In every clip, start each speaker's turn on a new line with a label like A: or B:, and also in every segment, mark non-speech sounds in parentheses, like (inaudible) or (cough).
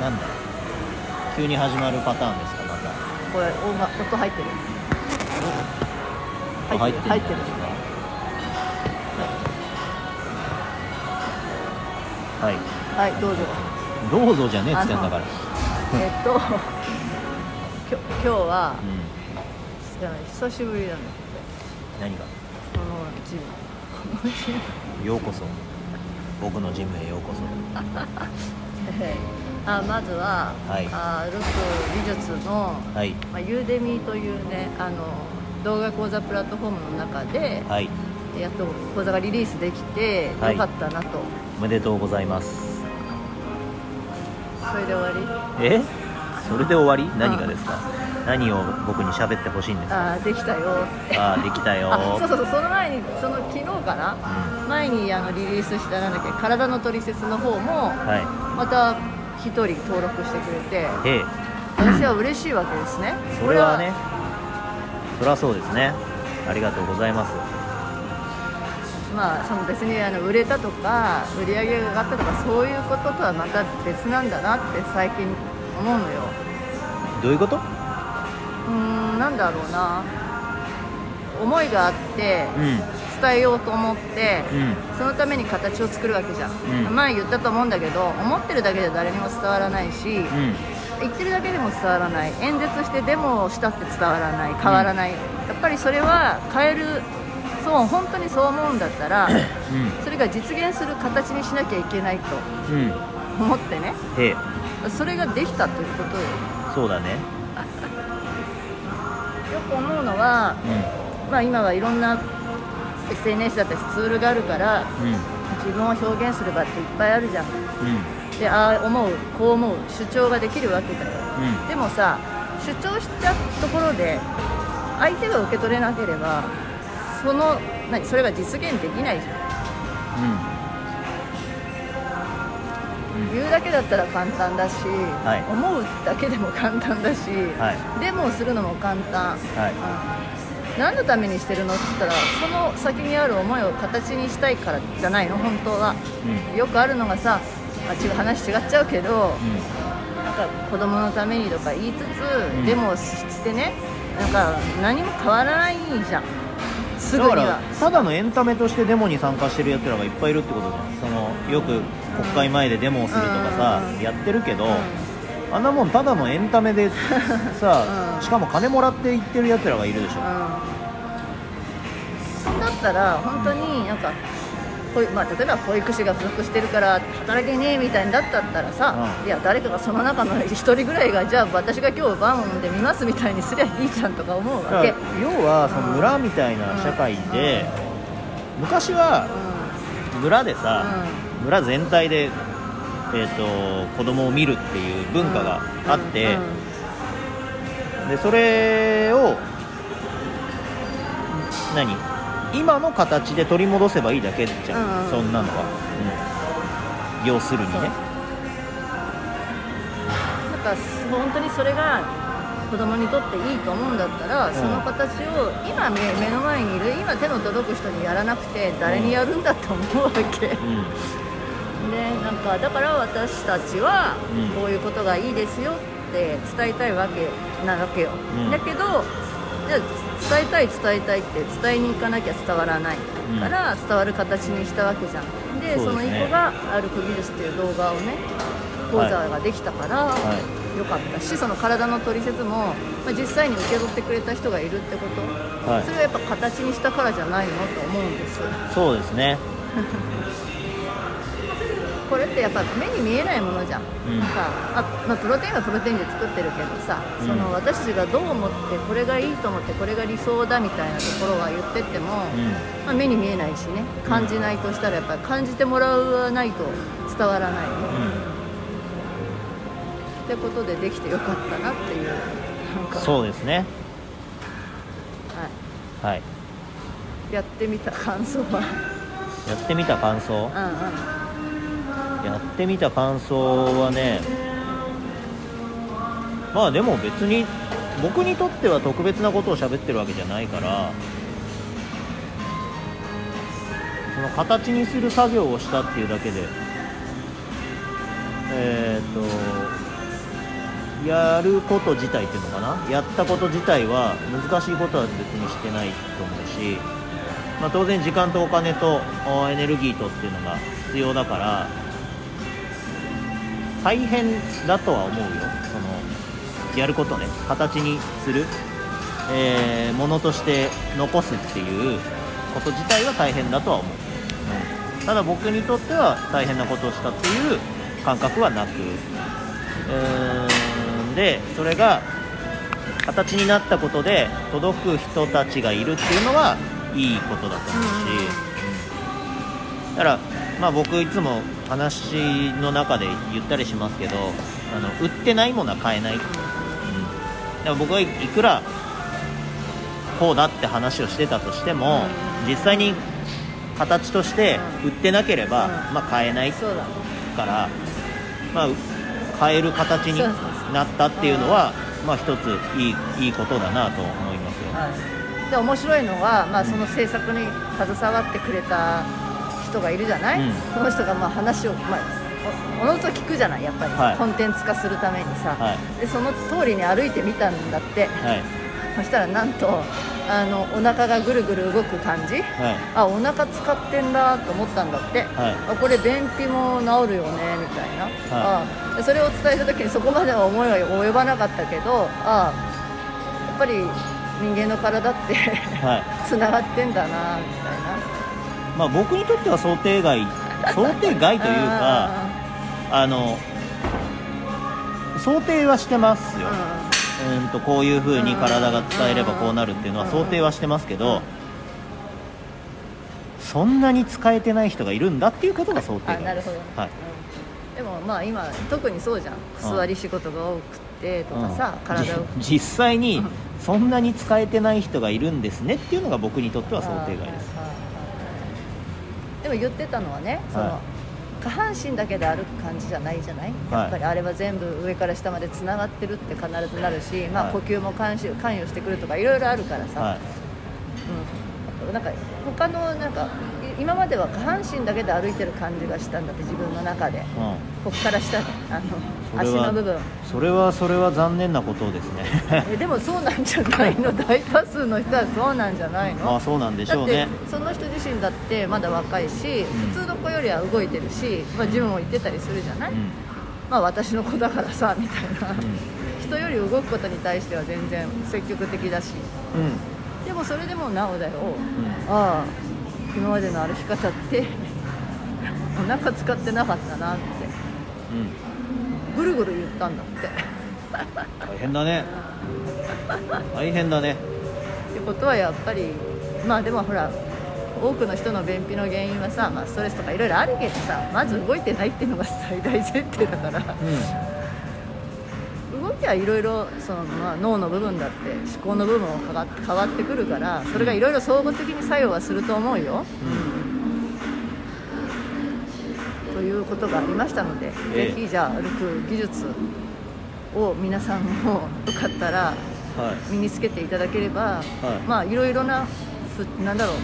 A: なんだ急に始まるパターンですかまた。
B: これ音が音入ってる。
A: 入ってる。
B: 入ってる
A: はい。
B: はいどうぞ。
A: どうぞじゃねえっつってんだから。
B: えっと (laughs) きょ今日は
A: うん。
B: 久しぶりなんだ
A: 何が？
B: このジム。このジム。
A: ようこそ。僕のジムへようこそ。
B: え (laughs) ーあまずは、
A: はい。
B: あルク美術の、
A: はい。
B: まあ、ユーデミーというねあの動画講座プラットフォームの中で
A: はい。
B: やっと講座がリリースできてよ
A: はい。
B: かったなと、
A: おめでとうございます。
B: それで終わり？
A: え？それで終わり？何がですか？何を僕に喋ってほしいんですか？
B: ああできたよ。
A: ああできたよ。
B: あそうそうそうその前にその昨日かな？
A: う
B: 前にあのリリースしたなんだっけ体のトリセツの方も
A: んは
B: また一人登録してくれて
A: いへえ。
B: 私は嬉しいわけですね。(laughs)
A: それはねそりゃそうですね。ありがとうございます。
B: まあその別にあの売れたとか売り上げが上がったとかそういうこととはまた別なんだなって最近思うのよ。
A: どういうこと？
B: うーんなんだろうな。思いがあって
A: うん
B: 伝えようと思って
A: うん。
B: そのために形を作るわけじゃん、
A: うん。
B: 前言ったと思うんだけど思ってるだけじゃ誰にも伝わらないし、
A: うん。
B: 言ってるだけでも伝わらない。演説してデモをしたって伝わらない。変わらない、やっぱりそれは変える。そう本当にそう思うんだったらそれが実現する形にしなきゃいけないと思ってね。
A: へえ。
B: それができたということよ。よ
A: そうだね。(laughs)
B: く思うのは、
A: う
B: まあ、今はいろんな SNS だったりツールがあるから
A: んうん。
B: 自分を表現する場っていっぱいあるじゃん。
A: うん。
B: でああ思うこう思う主張ができるわけだよ。
A: うん。
B: でもさ主張したところで相手が受け取れなければその何それが実現できないじゃん。
A: うん。
B: 言うだけだったら簡単だし、
A: はい。
B: 思うだけでも簡単だし、
A: はい。
B: デモをするのも簡単、
A: はい。
B: うん何のためにしてるの？って言ったらその先にある思いを形にしたいからじゃないの？本当は。
A: うん。
B: よくあるのがさあ違う話違っちゃうけど
A: うん。
B: なんか子供のためにとか言いつつ、
A: ん。
B: デモをしてねなんか何も変わらないじゃん。すぐには。
A: だからただのエンタメとしてデモに参加してるやつらがいっぱいいるってことじゃんそのよく国会前でデモをするとかさ、
B: うん。
A: やってるけど、あんなもんただのエンタメで (laughs) さ、
B: うん。
A: しかも金もらって行ってるやつらがいるでしょ、
B: うん。そんだったら本当になんかまあ、例えば保育士が不足してるから働けねえみたいにだったったらさ、
A: うん。
B: いや誰かがその中の一人ぐらいがじゃあ私が今日バンで見ますみたいにすりゃいいじゃんとか思うわけ、
A: 要はその村みたいな社会で、昔は村でさ、村全体で、えー、と子供を見るっていう文化があって、でそれを何？今の形で取り戻せばいいだけじゃん、そんなのは、うん、要するにね。
B: なんか本当にそれが子供にとっていいと思うんだったら、
A: ん。
B: その形を今目目の前にいる今手の届く人にやらなくて誰にやるんだって思うわけ、で
A: うん
B: なんかだから私たちは
A: うん。
B: こういうことがいいですよって伝えたいわけなわけよ、
A: うん。
B: だけどじゃあ伝えたい伝えたいって伝えに行かなきゃ伝わらない。から伝わる形にしたわけじゃん。でそ
A: そ
B: の一個が歩く技術っていう動画をね講座ができたから、
A: は
B: よかったしその体の取説も、まあ、実際に受け取ってくれた人がいるってこと、
A: はい。
B: それはやっぱ形にしたからじゃないの？と思うんです
A: そうですね (laughs)
B: これってやっぱ目に見えないものじゃん、
A: うん。
B: なんかあ、まあ、プロテインはプロテインで作ってるけどさ、
A: うん。
B: その私たちがどう思ってこれがいいと思ってこれが理想だみたいなところは言ってっても、
A: うん。
B: まあ、目に見えないしね。感じないとしたらやっぱり感じてもらわないと伝わらない、ってことでできてよかったなっていうなんか。
A: そうですね。
B: は
A: はい。
B: い、やってみた感想は。
A: やってみた感想？
B: うんうん
A: やってみた感想はねまあでも別に僕にとっては特別なことを喋ってるわけじゃないからその形にする作業をしたっていうだけでえっ、とやること自体っていうのかな？やったこと自体は難しいことは別にしてないと思うし、まあ、当然時間とお金とエネルギーとっていうのが必要だから大変だとは思うよ。そのやることね。形にする、えーものとして残すっていうこと自体は大変だとは思う、うん、ただ僕にとっては大変なことをしたっていう感覚はなく。うーん。でそれが形になったことで届く人たちがいるっていうのはいいことだと思うし、うん。だから、まあ、僕いつも話の中で言ったりしますけどあの売ってないものは買えない、うん、だから僕はいくらこうだって話をしてたとしても実際に形として売ってなければ、
B: うん。
A: まあ、買えないから、まあ、買える形になったっていうのは、まあ、一ついいいいことだなと思いますよ。
B: はい、で面白いのは、まあ、その制作に携わってくれた人がいるじゃない、
A: うん。
B: その人がまあ話を、まあ、おおのずと聞くじゃない？やっぱり、
A: はい。
B: コンテンツ化するためにさ、
A: はい。
B: でその通りに歩いてみたんだって。
A: はい。
B: そしたらなんとあのお腹がぐるぐる動く感じ？
A: はい。
B: あお腹使ってんだと思ったんだって、
A: はい。
B: あこれ便秘も治るよね？みたいな、あでそれを伝えた時にそこまでは思いは及ばなかったけどあやっぱり人間の体って
A: はい。(laughs)
B: つながってんだなみたいな
A: まあ、僕にとっては想定外想定外というかあの想定はしてますよ、うん。とこういう風に体が伝えればこうなるっていうのは想定はしてますけど、そんなに使えてない人がいるんだっていうことが想定外です。はい。
B: うん。でもまあ今特にそうじゃん。座り仕事が多くてとかさ、
A: うん。
B: 体を。
A: じ実際にそんなに使えてない人がいるんですねっていうのが僕にとっては想定外です
B: でも言ってたのはねその、
A: は
B: 下半身だけで歩く感じじゃないじゃない、
A: はい。
B: やっぱりあれは全部上から下までつながってるって必ずなるし、まあ、
A: はい。
B: 呼吸も関与関与してくるとかいろいろあるからさ、
A: はい。
B: うん、なんか他のなんかい今までは下半身だけで歩いてる感じがしたんだって自分の中で。
A: うん。
B: こっから下で。あの足の部分。
A: それはそれは残念なことですね。(laughs)
B: えでもそうなんじゃないの？(laughs) 大多数の人はそうなんじゃないの？
A: まあそうなんでしょうね。
B: その人自身だってまだ若いし、
A: うん。
B: 普通の子よりは動いてるし、まあ、ジムも行ってたりするじゃない、
A: うん。
B: まあ私の子だからさみたいな、
A: う
B: 人より動くことに対しては全然積極的だし。でもそれでもなおだよ、
A: うん。
B: ああ今までの歩き方ってお腹使ってなかったなって。
A: うん
B: ぐるぐる言ったんだって。
A: 大変だね。大変だね。
B: ってことはやっぱりまあでもほら多くの人の便秘の原因はさ、まあ、ストレスとかいろいろあるけどさまず動いてないっていうのが最大前提だから。動きはいろいろその、まあ、脳の部分だって思考の部分も変わって変わってくるからそれがいろいろ総合的に作用はすると思うよ。ということがありましたので、
A: ええ。
B: ぜひじゃあ歩く技術を皆さんもよかったら
A: はい。
B: 身につけていただければ、
A: はい。
B: まあいろいろなふなんだろう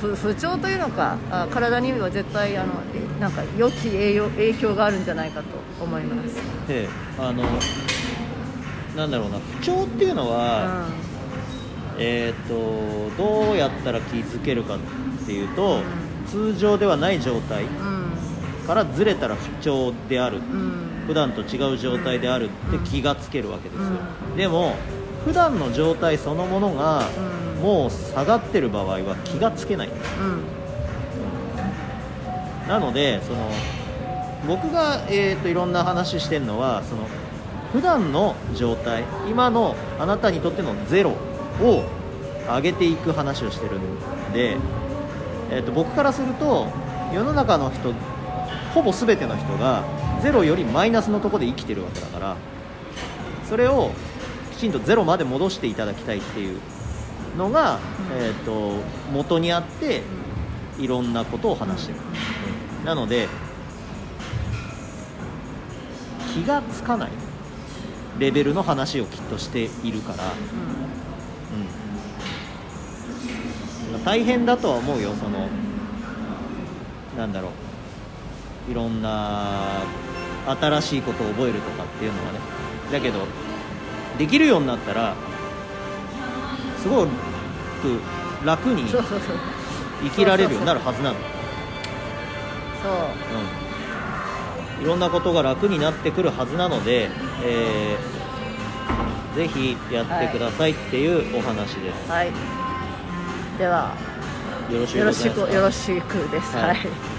B: 不不調というのかあ体には絶対あのえなんか良き栄養影響があるんじゃないかと思います。
A: であのなんだろうな不調っていうのは、えっ、とどうやったら気づけるかっていうと、通常ではない状態
B: うん。
A: からずれたら不調である。
B: うん。うん
A: 普段と違う状態であるって気がつけるわけですよ、でも普段の状態そのものが
B: うん。
A: もう下がってる場合は気がつけない。んです
B: うん。
A: なのでその僕が、えー、といろんな話してるのはその普段の状態今のあなたにとってのゼロを上げていく話をしてるんで、えー、と僕からすると世の中の人ほぼ全ての人がゼロよりマイナスのところで生きてるわけだからそれをきちんとゼロまで戻していただきたいっていうのが、えー、と元にあっていろんなことを話してる、なので気がつかない。レベルの話をきっとしているから、うん、大変だとは思うよそのなんだろう。いろんな新しいことを覚えるとかっていうのはね。だけどできるようになったらすごく楽に生きられるようになるはずなの。
B: そう。
A: うん、いろんなことが楽になってくるはずなので、えーぜひやってくださいっていうお話です、
B: はい。では
A: よろしい
B: よろしくよろしくです。
A: はい。
B: はい